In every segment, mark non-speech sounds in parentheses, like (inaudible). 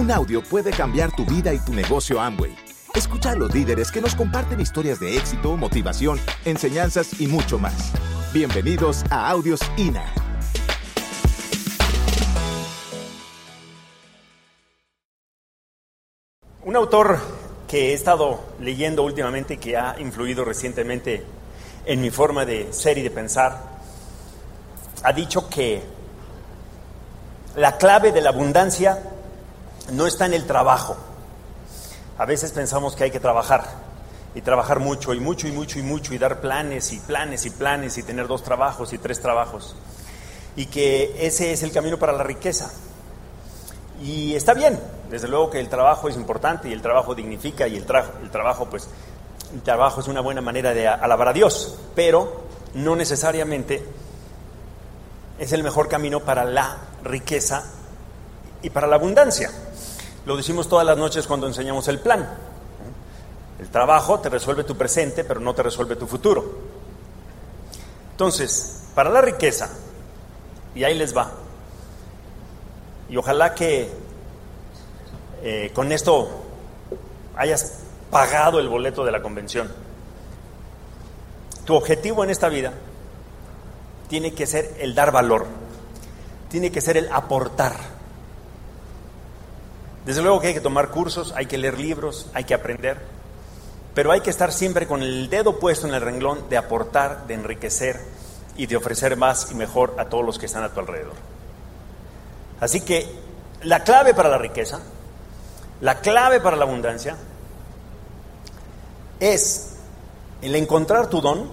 Un audio puede cambiar tu vida y tu negocio Amway. Escucha a los líderes que nos comparten historias de éxito, motivación, enseñanzas y mucho más. Bienvenidos a Audios INA. Un autor que he estado leyendo últimamente que ha influido recientemente en mi forma de ser y de pensar, ha dicho que la clave de la abundancia no está en el trabajo. A veces pensamos que hay que trabajar y trabajar mucho y mucho y mucho y mucho y dar planes y planes y planes y tener dos trabajos y tres trabajos. Y que ese es el camino para la riqueza. Y está bien, desde luego que el trabajo es importante y el trabajo dignifica y el, el trabajo pues el trabajo es una buena manera de alabar a Dios, pero no necesariamente es el mejor camino para la riqueza y para la abundancia. Lo decimos todas las noches cuando enseñamos el plan. El trabajo te resuelve tu presente, pero no te resuelve tu futuro. Entonces, para la riqueza, y ahí les va, y ojalá que eh, con esto hayas pagado el boleto de la convención. Tu objetivo en esta vida tiene que ser el dar valor, tiene que ser el aportar. Desde luego que hay que tomar cursos, hay que leer libros, hay que aprender, pero hay que estar siempre con el dedo puesto en el renglón de aportar, de enriquecer y de ofrecer más y mejor a todos los que están a tu alrededor. Así que la clave para la riqueza, la clave para la abundancia, es el encontrar tu don,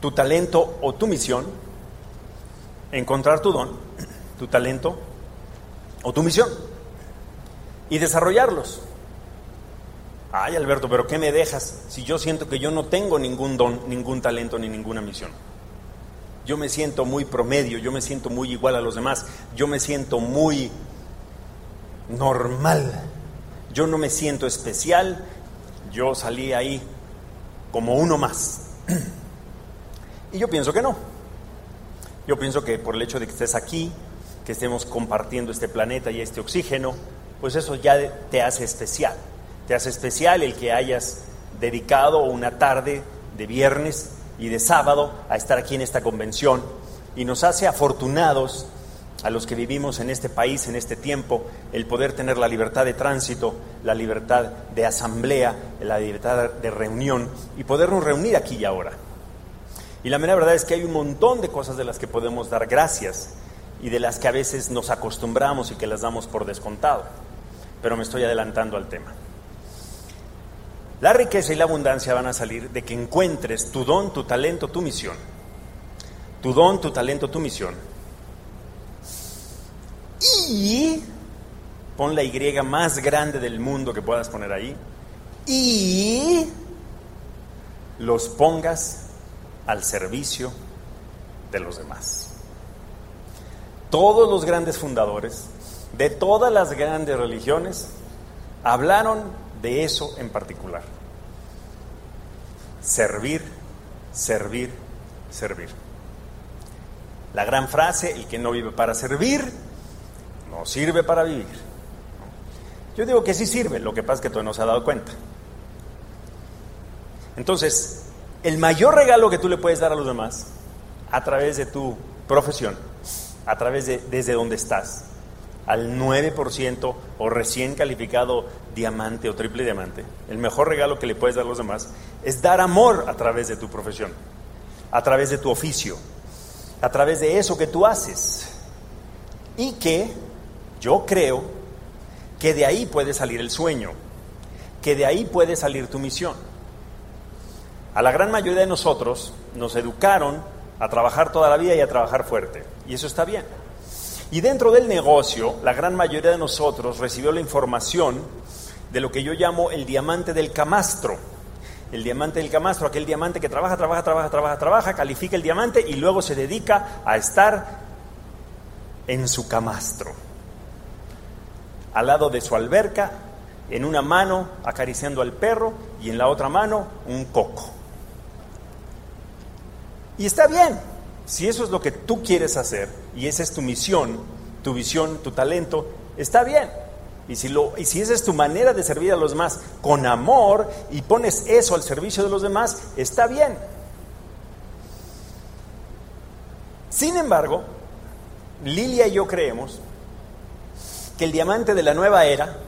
tu talento o tu misión, encontrar tu don, tu talento o tu misión y desarrollarlos. Ay, Alberto, pero ¿qué me dejas si yo siento que yo no tengo ningún don, ningún talento ni ninguna misión? Yo me siento muy promedio, yo me siento muy igual a los demás, yo me siento muy normal, yo no me siento especial, yo salí ahí como uno más. (clears throat) Y yo pienso que no. Yo pienso que por el hecho de que estés aquí, que estemos compartiendo este planeta y este oxígeno, pues eso ya te hace especial. Te hace especial el que hayas dedicado una tarde de viernes y de sábado a estar aquí en esta convención y nos hace afortunados a los que vivimos en este país, en este tiempo, el poder tener la libertad de tránsito, la libertad de asamblea, la libertad de reunión y podernos reunir aquí y ahora. Y la mera verdad es que hay un montón de cosas de las que podemos dar gracias y de las que a veces nos acostumbramos y que las damos por descontado. Pero me estoy adelantando al tema. La riqueza y la abundancia van a salir de que encuentres tu don, tu talento, tu misión. Tu don, tu talento, tu misión y pon la Y más grande del mundo que puedas poner ahí y los pongas al servicio de los demás. Todos los grandes fundadores de todas las grandes religiones hablaron de eso en particular. Servir, servir, servir. La gran frase, el que no vive para servir, no sirve para vivir. Yo digo que sí sirve, lo que pasa es que todavía no se ha dado cuenta. Entonces, el mayor regalo que tú le puedes dar a los demás, a través de tu profesión, a través de desde donde estás, al 9% o recién calificado diamante o triple diamante, el mejor regalo que le puedes dar a los demás es dar amor a través de tu profesión, a través de tu oficio, a través de eso que tú haces. Y que yo creo que de ahí puede salir el sueño, que de ahí puede salir tu misión. A la gran mayoría de nosotros nos educaron a trabajar toda la vida y a trabajar fuerte, y eso está bien. Y dentro del negocio, la gran mayoría de nosotros recibió la información de lo que yo llamo el diamante del camastro. El diamante del camastro, aquel diamante que trabaja, trabaja, trabaja, trabaja, trabaja, califica el diamante y luego se dedica a estar en su camastro al lado de su alberca, en una mano acariciando al perro y en la otra mano un coco. Y está bien, si eso es lo que tú quieres hacer y esa es tu misión, tu visión, tu talento, está bien. Y si, lo, y si esa es tu manera de servir a los demás con amor y pones eso al servicio de los demás, está bien. Sin embargo, Lilia y yo creemos que el diamante de la nueva era,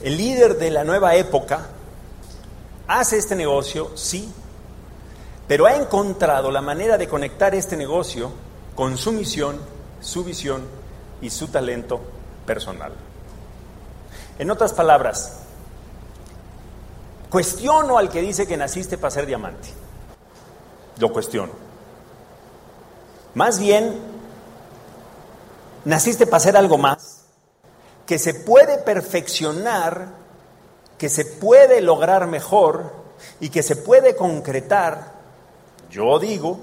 el líder de la nueva época, hace este negocio, sí, pero ha encontrado la manera de conectar este negocio con su misión, su visión y su talento personal. En otras palabras, cuestiono al que dice que naciste para ser diamante. Lo cuestiono. Más bien, naciste para ser algo más, que se puede perfeccionar, que se puede lograr mejor y que se puede concretar, yo digo,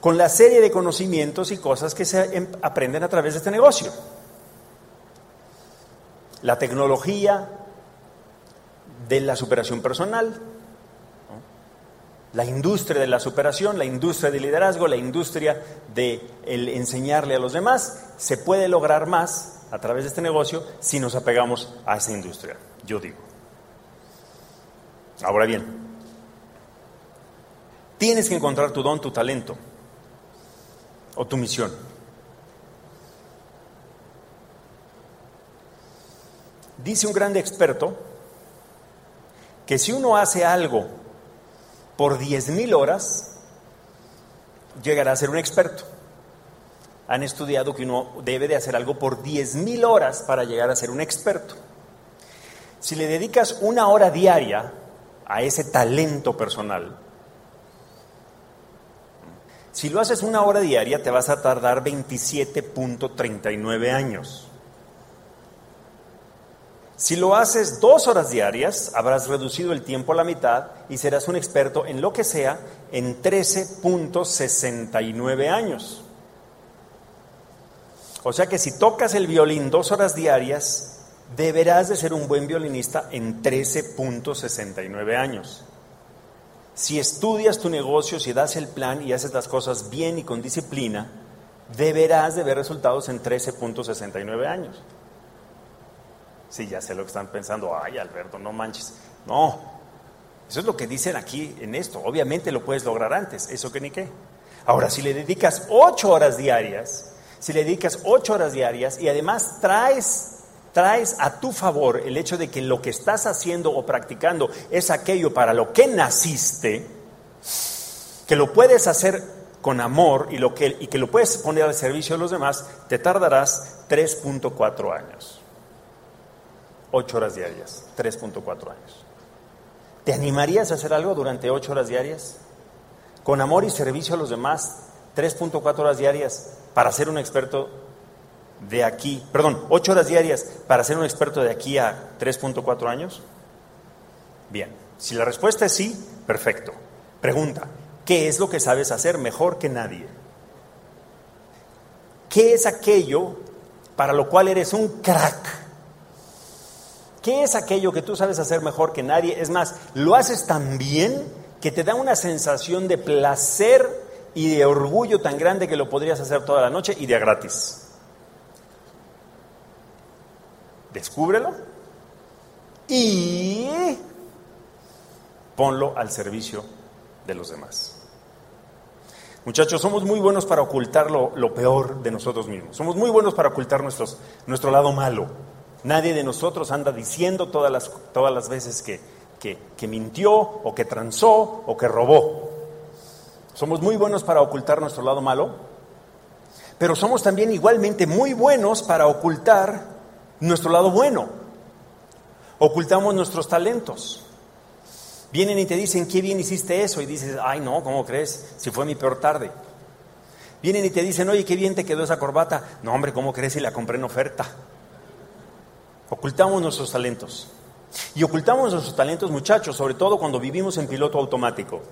con la serie de conocimientos y cosas que se em, aprenden a través de este negocio. La tecnología de la superación personal, la industria de la superación, la industria del liderazgo, la industria de enseñarle a los demás, se puede lograr más a través de este negocio si nos apegamos a esa industria, yo digo. Ahora bien, tienes que encontrar tu don, tu talento o tu misión. Dice un grande experto que si uno hace algo por 10.000 horas, llegará a ser un experto. Han estudiado que uno debe de hacer algo por 10.000 horas para llegar a ser un experto. Si le dedicas una hora diaria a ese talento personal, si lo haces una hora diaria, te vas a tardar 27.39 años. Si lo haces dos horas diarias, habrás reducido el tiempo a la mitad y serás un experto en lo que sea en 13.69 años. O sea que si tocas el violín dos horas diarias, deberás de ser un buen violinista en 13.69 años. Si estudias tu negocio, si das el plan y haces las cosas bien y con disciplina, deberás de ver resultados en 13.69 años. Sí, ya sé lo que están pensando, ay Alberto, no manches. No, eso es lo que dicen aquí en esto. Obviamente lo puedes lograr antes, eso que ni qué. Ahora, si le dedicas ocho horas diarias, si le dedicas ocho horas diarias y además traes traes a tu favor el hecho de que lo que estás haciendo o practicando es aquello para lo que naciste, que lo puedes hacer con amor y, lo que, y que lo puedes poner al servicio de los demás, te tardarás 3.4 años. 8 horas diarias, 3.4 años. ¿Te animarías a hacer algo durante 8 horas diarias? Con amor y servicio a los demás, 3.4 horas diarias para ser un experto de aquí, perdón, ocho horas diarias para ser un experto de aquí a 3.4 años? Bien, si la respuesta es sí, perfecto. Pregunta, ¿qué es lo que sabes hacer mejor que nadie? ¿Qué es aquello para lo cual eres un crack? ¿Qué es aquello que tú sabes hacer mejor que nadie? Es más, lo haces tan bien que te da una sensación de placer y de orgullo tan grande que lo podrías hacer toda la noche y de gratis. Descúbrelo y ponlo al servicio de los demás. Muchachos, somos muy buenos para ocultar lo, peor de nosotros mismos. Somos muy buenos para ocultar nuestro lado malo. Nadie de nosotros anda diciendo todas las, todas las veces que, que, que mintió o que transó o que robó. Somos muy buenos para ocultar nuestro lado malo, pero somos también igualmente muy buenos para ocultar nuestro lado bueno. Ocultamos nuestros talentos. Vienen y te dicen, qué bien hiciste eso. Y dices, ay no, ¿cómo crees? Si fue mi peor tarde. Vienen y te dicen, oye, qué bien te quedó esa corbata. No, hombre, ¿cómo crees si la compré en oferta? Ocultamos nuestros talentos. Y ocultamos nuestros talentos, muchachos, sobre todo cuando vivimos en piloto automático.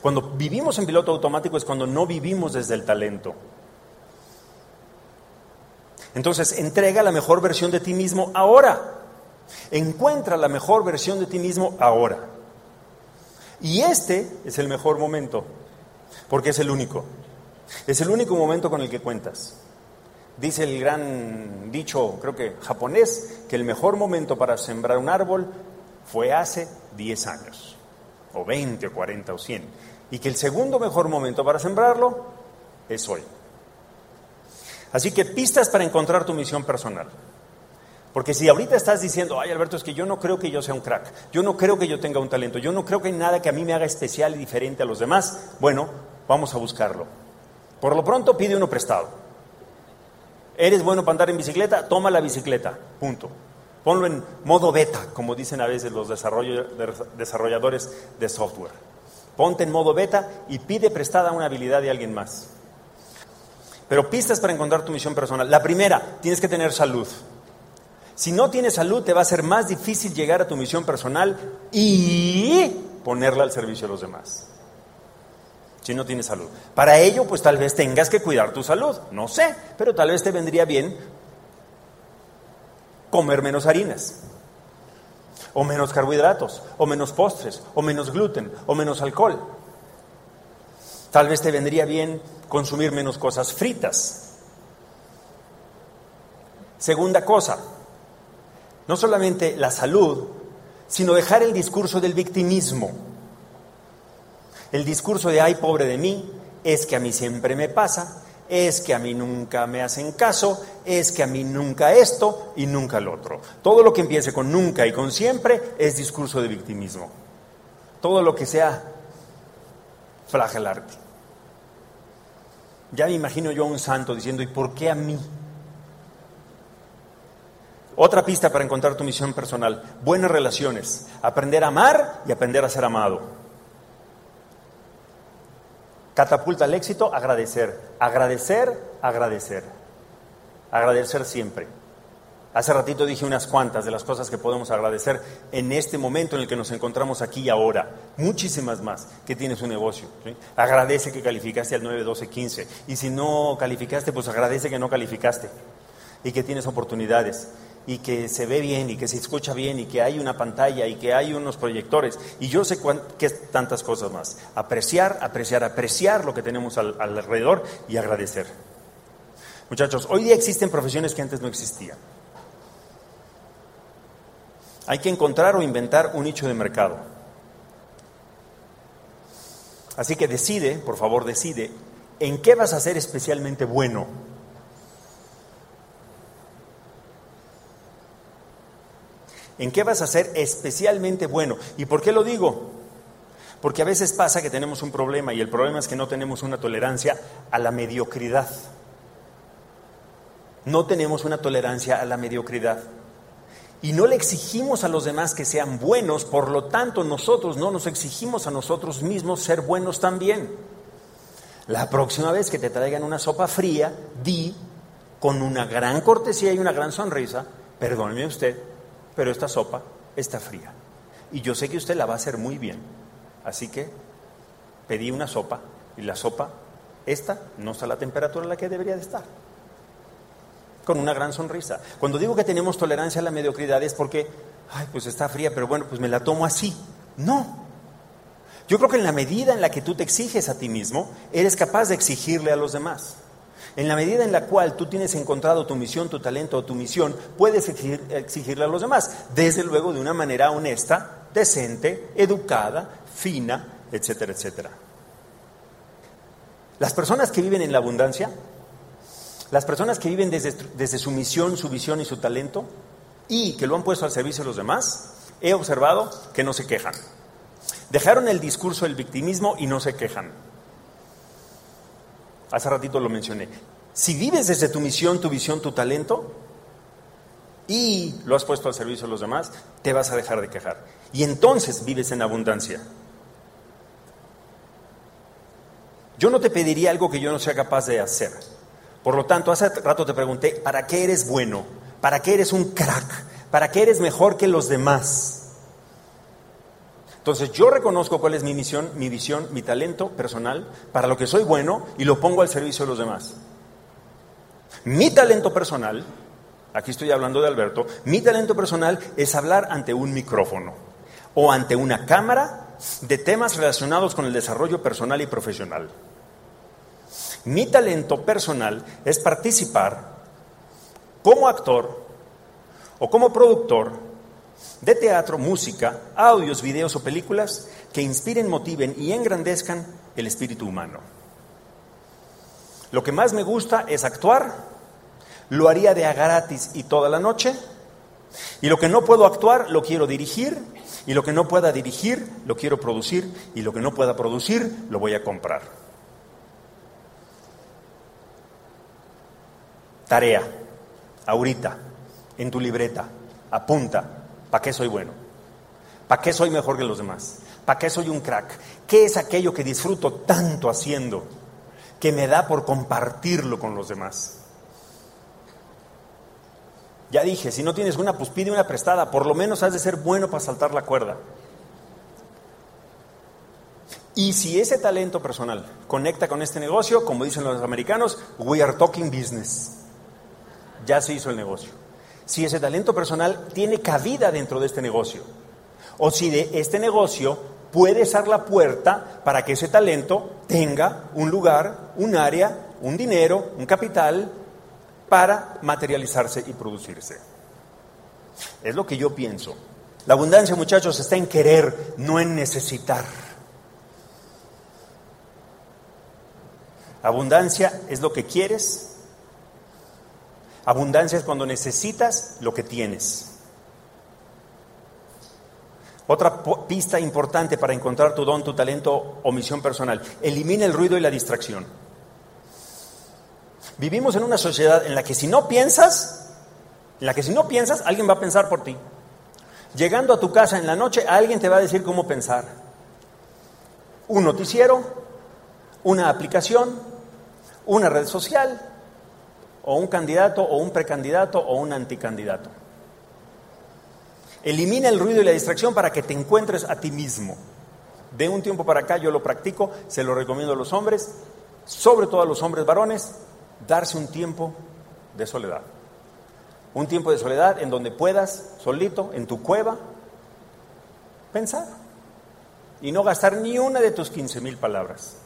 Cuando vivimos en piloto automático es cuando no vivimos desde el talento. Entonces, entrega la mejor versión de ti mismo ahora. Encuentra la mejor versión de ti mismo ahora. Y este es el mejor momento, porque es el único. Es el único momento con el que cuentas. Dice el gran dicho, creo que japonés, que el mejor momento para sembrar un árbol fue hace 10 años, o 20, o 40, o 100. Y que el segundo mejor momento para sembrarlo es hoy. Así que pistas para encontrar tu misión personal. Porque si ahorita estás diciendo, ay Alberto, es que yo no creo que yo sea un crack, yo no creo que yo tenga un talento, yo no creo que hay nada que a mí me haga especial y diferente a los demás, bueno, vamos a buscarlo. Por lo pronto pide uno prestado. ¿Eres bueno para andar en bicicleta? Toma la bicicleta, punto. Ponlo en modo beta, como dicen a veces los desarrolladores de software. Ponte en modo beta y pide prestada una habilidad de alguien más. Pero pistas para encontrar tu misión personal. La primera, tienes que tener salud. Si no tienes salud, te va a ser más difícil llegar a tu misión personal y ponerla al servicio de los demás si no tienes salud. Para ello, pues tal vez tengas que cuidar tu salud, no sé, pero tal vez te vendría bien comer menos harinas, o menos carbohidratos, o menos postres, o menos gluten, o menos alcohol. Tal vez te vendría bien consumir menos cosas fritas. Segunda cosa, no solamente la salud, sino dejar el discurso del victimismo. El discurso de, ay, pobre de mí, es que a mí siempre me pasa, es que a mí nunca me hacen caso, es que a mí nunca esto y nunca lo otro. Todo lo que empiece con nunca y con siempre es discurso de victimismo. Todo lo que sea flagelarte. Ya me imagino yo a un santo diciendo, ¿y por qué a mí? Otra pista para encontrar tu misión personal, buenas relaciones, aprender a amar y aprender a ser amado. Catapulta al éxito, agradecer. Agradecer, agradecer. Agradecer siempre. Hace ratito dije unas cuantas de las cosas que podemos agradecer en este momento en el que nos encontramos aquí y ahora. Muchísimas más que tienes un negocio. Agradece que calificaste al 9, 12, 15. Y si no calificaste, pues agradece que no calificaste y que tienes oportunidades y que se ve bien y que se escucha bien y que hay una pantalla y que hay unos proyectores y yo sé que tantas cosas más. Apreciar, apreciar, apreciar lo que tenemos alrededor y agradecer. Muchachos, hoy día existen profesiones que antes no existían. Hay que encontrar o inventar un nicho de mercado. Así que decide, por favor, decide en qué vas a ser especialmente bueno. ¿En qué vas a ser especialmente bueno? ¿Y por qué lo digo? Porque a veces pasa que tenemos un problema y el problema es que no tenemos una tolerancia a la mediocridad. No tenemos una tolerancia a la mediocridad. Y no le exigimos a los demás que sean buenos, por lo tanto nosotros no nos exigimos a nosotros mismos ser buenos también. La próxima vez que te traigan una sopa fría, di con una gran cortesía y una gran sonrisa, perdóneme usted, pero esta sopa está fría. Y yo sé que usted la va a hacer muy bien. Así que pedí una sopa y la sopa, esta, no está a la temperatura en la que debería de estar. Con una gran sonrisa. Cuando digo que tenemos tolerancia a la mediocridad es porque, ay, pues está fría, pero bueno, pues me la tomo así. No. Yo creo que en la medida en la que tú te exiges a ti mismo, eres capaz de exigirle a los demás. En la medida en la cual tú tienes encontrado tu misión, tu talento o tu misión, puedes exigirle a los demás, desde luego de una manera honesta, decente, educada, fina, etcétera, etcétera. Las personas que viven en la abundancia, las personas que viven desde, su misión, su visión y su talento, y que lo han puesto al servicio de los demás, he observado que no se quejan. Dejaron el discurso del victimismo y no se quejan. Hace ratito lo mencioné. Si vives desde tu misión, tu visión, tu talento y lo has puesto al servicio de los demás, te vas a dejar de quejar. Y entonces vives en abundancia. Yo no te pediría algo que yo no sea capaz de hacer. Por lo tanto, hace rato te pregunté, ¿para qué eres bueno? ¿Para qué eres un crack? ¿Para qué eres mejor que los demás? Entonces yo reconozco cuál es mi misión, mi visión, mi talento personal, para lo que soy bueno y lo pongo al servicio de los demás. Mi talento personal, aquí estoy hablando de Alberto, mi talento personal es hablar ante un micrófono o ante una cámara de temas relacionados con el desarrollo personal y profesional. Mi talento personal es participar como actor o como productor de teatro, música, audios, videos o películas que inspiren, motiven y engrandezcan el espíritu humano. Lo que más me gusta es actuar, lo haría de a y toda la noche, y lo que no puedo actuar lo quiero dirigir, y lo que no pueda dirigir lo quiero producir, y lo que no pueda producir lo voy a comprar. Tarea, ahorita, en tu libreta, apunta, ¿para qué soy bueno? ¿Para qué soy mejor que los demás? ¿Para qué soy un crack? ¿Qué es aquello que disfruto tanto haciendo que me da por compartirlo con los demás? Ya dije, si no tienes una, pues pide una prestada, por lo menos has de ser bueno para saltar la cuerda. Y si ese talento personal conecta con este negocio, como dicen los americanos, we are talking business. Ya se hizo el negocio. Si ese talento personal tiene cabida dentro de este negocio, o si de este negocio puede ser la puerta para que ese talento tenga un lugar, un área, un dinero, un capital para materializarse y producirse. Es lo que yo pienso. La abundancia, muchachos, está en querer, no en necesitar. Abundancia es lo que quieres. Abundancia es cuando necesitas lo que tienes. Otra pista importante para encontrar tu don, tu talento o misión personal. Elimina el ruido y la distracción. Vivimos en una sociedad en la que si no piensas, en la que si no piensas, alguien va a pensar por ti. Llegando a tu casa en la noche, alguien te va a decir cómo pensar. Un noticiero, una aplicación, una red social, o un candidato, o un precandidato, o un anticandidato. Elimina el ruido y la distracción para que te encuentres a ti mismo. De un tiempo para acá yo lo practico, se lo recomiendo a los hombres, sobre todo a los hombres varones, darse un tiempo de soledad. Un tiempo de soledad en donde puedas, solito, en tu cueva, pensar y no gastar ni una de tus 15 mil palabras.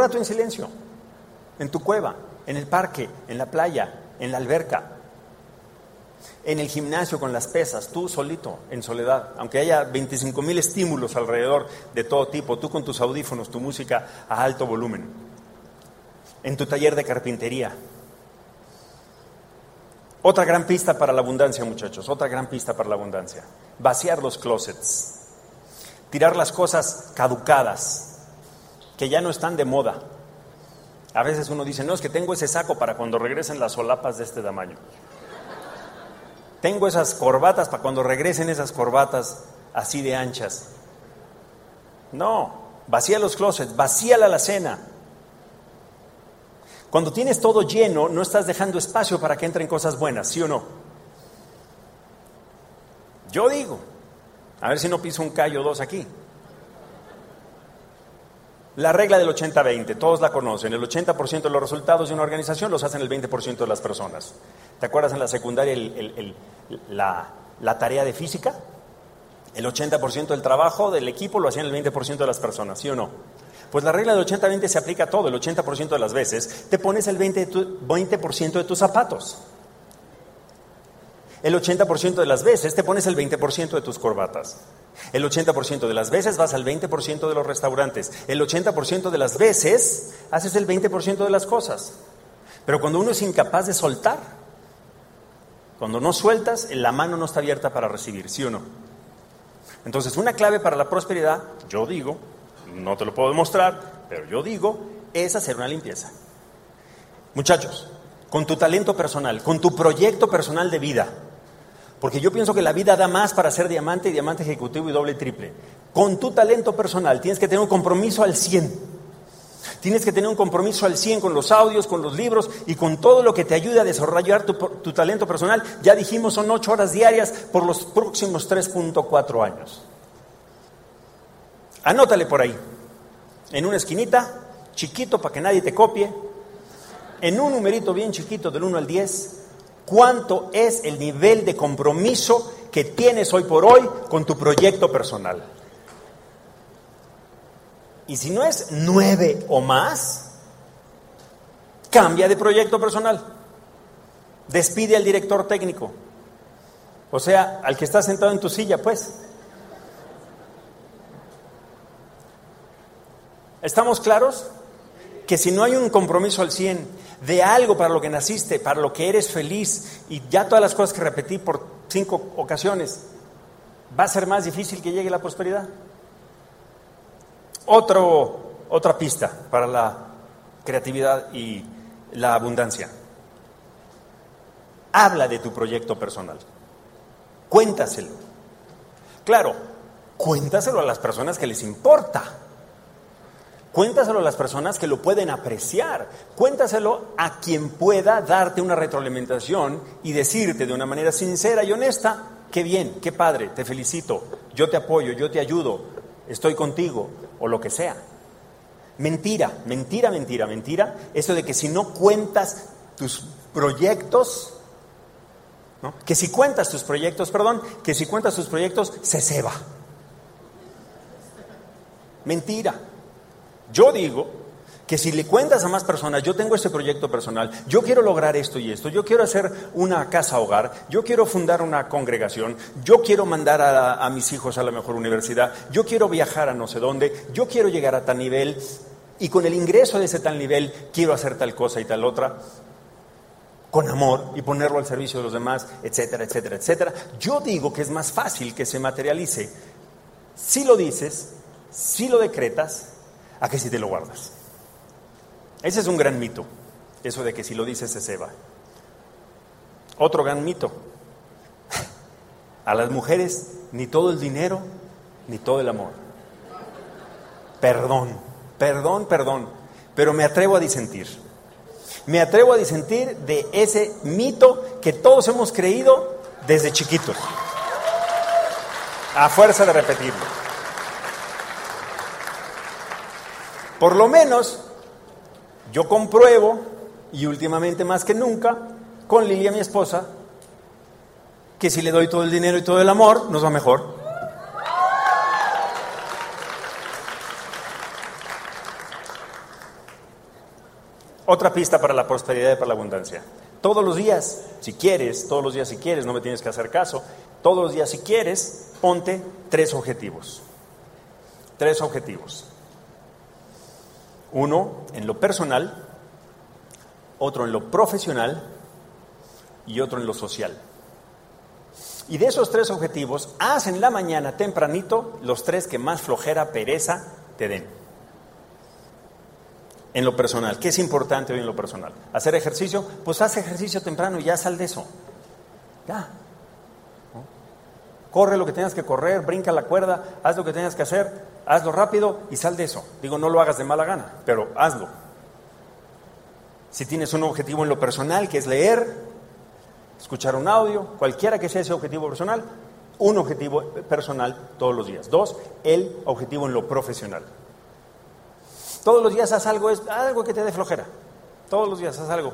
Rato en silencio, en tu cueva, en el parque, en la playa, en la alberca, en el gimnasio con las pesas, tú solito, en soledad, aunque haya 25 mil estímulos alrededor de todo tipo, tú con tus audífonos, tu música a alto volumen, en tu taller de carpintería. Otra gran pista para la abundancia, muchachos, otra gran pista para la abundancia. Vaciar los closets, tirar las cosas caducadas, que ya no están de moda. A veces uno dice, no, es que tengo ese saco para cuando regresen las solapas de este tamaño. Tengo esas corbatas para cuando regresen esas corbatas así de anchas. No, vacía los closets, vacía la alacena. Cuando tienes todo lleno, no estás dejando espacio para que entren cosas buenas, ¿sí o no? Yo digo, a ver si no piso un callo o dos aquí. La regla del 80-20, todos la conocen. El 80% de los resultados de una organización los hacen el 20% de las personas. ¿Te acuerdas en la secundaria la, tarea de física? El 80% del trabajo del equipo lo hacían el 20% de las personas, ¿sí o no? Pues la regla del 80-20 se aplica a todo. El 80% de las veces te pones el 20%, 20 de tus zapatos. El 80% de las veces te pones el 20% de tus corbatas. El 80% de las veces vas al 20% de los restaurantes. El 80% de las veces haces el 20% de las cosas. Pero cuando uno es incapaz de soltar, cuando no sueltas, la mano no está abierta para recibir, ¿sí o no? Entonces, una clave para la prosperidad, yo digo, no te lo puedo demostrar, pero yo digo, es hacer una limpieza. Muchachos, con tu talento personal, con tu proyecto personal de vida, porque yo pienso que la vida da más para ser diamante y diamante ejecutivo y doble triple. Con tu talento personal tienes que tener un compromiso al 100. Tienes que tener un compromiso al 100 con los audios, con los libros y con todo lo que te ayude a desarrollar tu, tu talento personal. Ya dijimos, son 8 horas diarias por los próximos 3.4 años. Anótale por ahí, en una esquinita, chiquito para que nadie te copie, en un numerito bien chiquito del 1 al 10, cuánto es el nivel de compromiso que tienes hoy por hoy con tu proyecto personal. Y si no es nueve o más, cambia de proyecto personal. Despide al director técnico. O sea, al que está sentado en tu silla, pues. ¿Estamos claros? Que si no hay un compromiso al 100 de algo para lo que naciste, para lo que eres feliz, y ya todas las cosas que repetí por cinco ocasiones, va a ser más difícil que llegue la prosperidad. Otra pista para la creatividad y la abundancia. Habla de tu proyecto personal. Cuéntaselo. Claro, cuéntaselo a las personas que les importa. Cuéntaselo a las personas que lo pueden apreciar. Cuéntaselo a quien pueda darte una retroalimentación y decirte de una manera sincera y honesta, qué bien, qué padre, te felicito, yo te apoyo, yo te ayudo, estoy contigo o lo que sea. Mentira, mentira, mentira, mentira. Eso de que si no cuentas tus proyectos, que si cuentas tus proyectos, perdón, que si cuentas tus proyectos, se ceba. Mentira. Yo digo que si le cuentas a más personas, yo tengo este proyecto personal, yo quiero lograr esto y esto, yo quiero hacer una casa hogar, yo quiero fundar una congregación, yo quiero mandar a, mis hijos a la mejor universidad, yo quiero viajar a no sé dónde, yo quiero llegar a tal nivel y con el ingreso de ese tal nivel quiero hacer tal cosa y tal otra, con amor y ponerlo al servicio de los demás, etcétera, etcétera, etcétera. Yo digo que es más fácil que se materialice si lo dices, si lo decretas, a que si te lo guardas. Ese es un gran mito, eso de que si lo dices se ceba. Otro gran mito. A las mujeres ni todo el dinero, ni todo el amor. Perdón, perdón, perdón, pero me atrevo a disentir. Me atrevo a disentir de ese mito que todos hemos creído desde chiquitos, a fuerza de repetirlo. Por lo menos yo compruebo, y últimamente más que nunca, con Lilia, mi esposa, que si le doy todo el dinero y todo el amor, nos va mejor. Otra pista para la prosperidad y para la abundancia. Todos los días, si quieres, todos los días si quieres, no me tienes que hacer caso, todos los días si quieres, ponte tres objetivos. Tres objetivos. Uno en lo personal, otro en lo profesional y otro en lo social. Y de esos tres objetivos, haz en la mañana tempranito los tres que más flojera, pereza te den. En lo personal, ¿qué es importante hoy en lo personal? ¿Hacer ejercicio? Pues haz ejercicio temprano y ya sal de eso. Ya. Corre lo que tengas que correr, brinca la cuerda, haz lo que tengas que hacer, hazlo rápido y sal de eso. Digo, no lo hagas de mala gana, pero hazlo. Si tienes un objetivo en lo personal, que es leer, escuchar un audio, cualquiera que sea ese objetivo personal, un objetivo personal todos los días. Dos, el objetivo en lo profesional. Todos los días haz algo, algo que te dé flojera. Todos los días haz algo.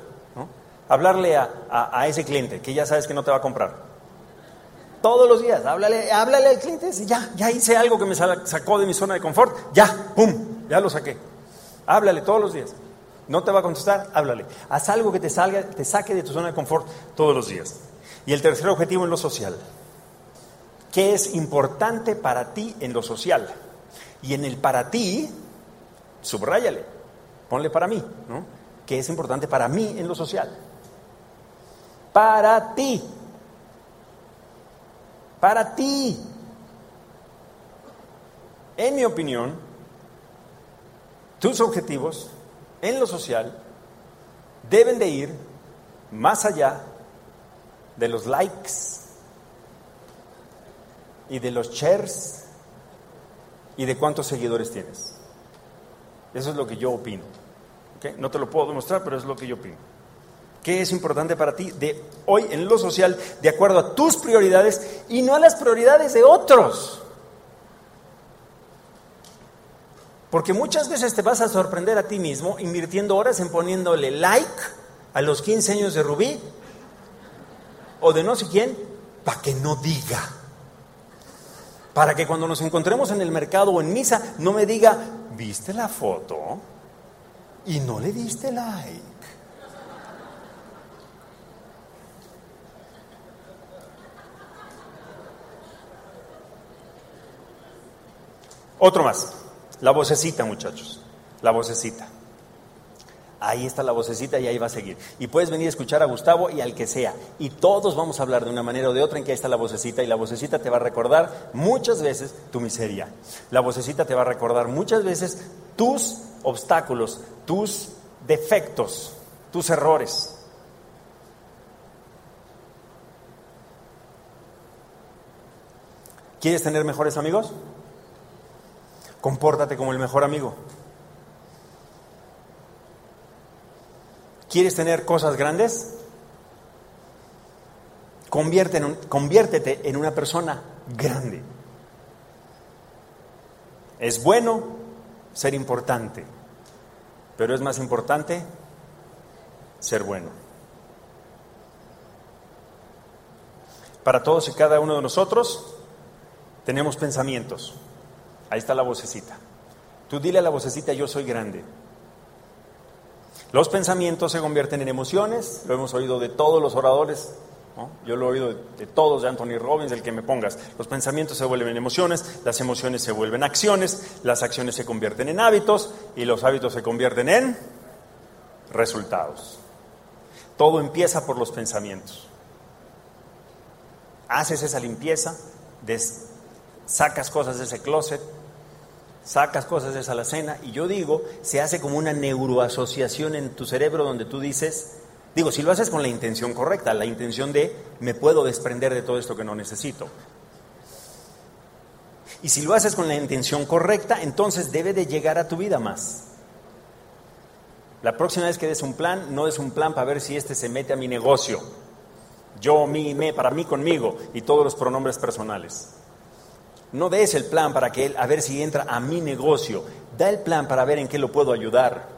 Hablarle a ese cliente que ya sabes que no te va a comprar todos los días, háblale, háblale al cliente, ya, ya hice algo que me sacó de mi zona de confort, ya, pum, ya lo saqué. Háblale todos los días. No te va a contestar, háblale. Haz algo que te salga, te saque de tu zona de confort todos los días. Y el tercer objetivo en lo social. ¿Qué es importante para ti en lo social? Y en el para ti, subráyale, ponle para mí, ¿no? ¿Qué es importante para mí en lo social? Para ti para ti. En mi opinión, tus objetivos en lo social deben de ir más allá de los likes y de los shares y de cuántos seguidores tienes. Eso es lo que yo opino. No te lo puedo demostrar, pero es lo que yo opino. ¿Qué es importante para ti de hoy en lo social de acuerdo a tus prioridades y no a las prioridades de otros? Porque muchas veces te vas a sorprender a ti mismo invirtiendo horas en poniéndole like a los 15 años de Rubí o de no sé quién para que no diga. Para que cuando nos encontremos en el mercado o en misa no me diga, ¿viste la foto? Y no le diste like. Otro más, la vocecita, muchachos, la vocecita. Ahí está la vocecita y ahí va a seguir. Y puedes venir a escuchar a Gustavo y al que sea. Y todos vamos a hablar de una manera o de otra en que ahí está la vocecita y la vocecita te va a recordar muchas veces tu miseria. La vocecita te va a recordar muchas veces tus obstáculos, tus defectos, tus errores. ¿Quieres tener mejores amigos? Compórtate como el mejor amigo. ¿Quieres tener cosas grandes? conviértete en una persona grande. Es bueno ser importante, pero es más importante ser bueno. Para todos y cada uno de nosotros tenemos pensamientos. Ahí está la vocecita. Tú dile a la vocecita, yo soy grande. Los pensamientos se convierten en emociones, lo hemos oído de todos los oradores, yo lo he oído de, todos, de Anthony Robbins, el que me pongas. Los pensamientos se vuelven emociones, las emociones se vuelven acciones, las acciones se convierten en hábitos y los hábitos se convierten en resultados. Todo empieza por los pensamientos. Haces esa limpieza, sacas cosas de ese closet, sacas cosas de esa alacena y yo digo, se hace como una neuroasociación en tu cerebro donde tú dices, digo, si lo haces con la intención correcta, la intención de me puedo desprender de todo esto que no necesito. Y si lo haces con la intención correcta, entonces debe de llegar a tu vida más. La próxima vez que des un plan, no des un plan para ver si este se mete a mi negocio. Yo, mi, me, para mí, conmigo y todos los pronombres personales. No des el plan para que él, a ver si entra a mi negocio. Da el plan para ver en qué lo puedo ayudar.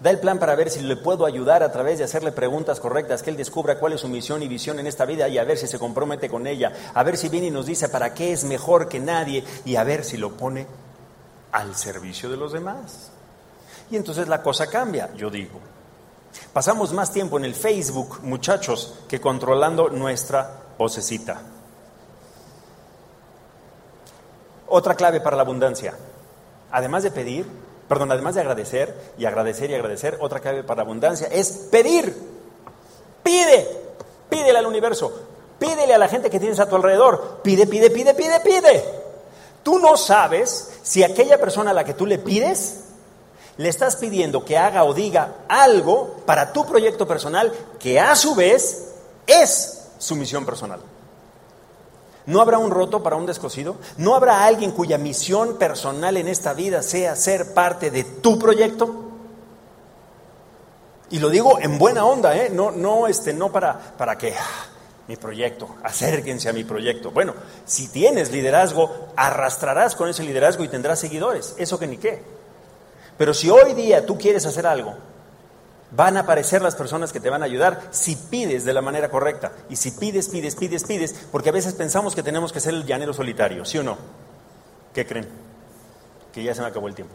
Da el plan para ver si le puedo ayudar a través de hacerle preguntas correctas, que él descubra cuál es su misión y visión en esta vida y a ver si se compromete con ella. A ver si viene y nos dice para qué es mejor que nadie y a ver si lo pone al servicio de los demás. Y entonces la cosa cambia, yo digo. Pasamos más tiempo en el Facebook, muchachos, que controlando nuestra vocecita. Otra clave para la abundancia. Además de pedir, perdón, además de agradecer y agradecer y agradecer, otra clave para la abundancia es pedir. Pide, pídele al universo, pídele a la gente que tienes a tu alrededor, pide, pide, pide, pide, pide. Tú no sabes si aquella persona a la que tú le pides, le estás pidiendo que haga o diga algo para tu proyecto personal que a su vez es su misión personal. ¿No habrá un roto para un descosido? ¿No habrá alguien cuya misión personal en esta vida sea ser parte de tu proyecto? Y lo digo en buena onda, ¿eh? no, no, este, no para, para que ah, mi proyecto, acérquense a mi proyecto. Bueno, si tienes liderazgo, arrastrarás con ese liderazgo y tendrás seguidores, eso que ni qué. Pero si hoy día tú quieres hacer algo Van a aparecer las personas que te van a ayudar si pides de la manera correcta. Y si pides, pides, pides, pides, porque a veces pensamos que tenemos que ser el llanero solitario, ¿sí o no? ¿Qué creen? Que ya se me acabó el tiempo.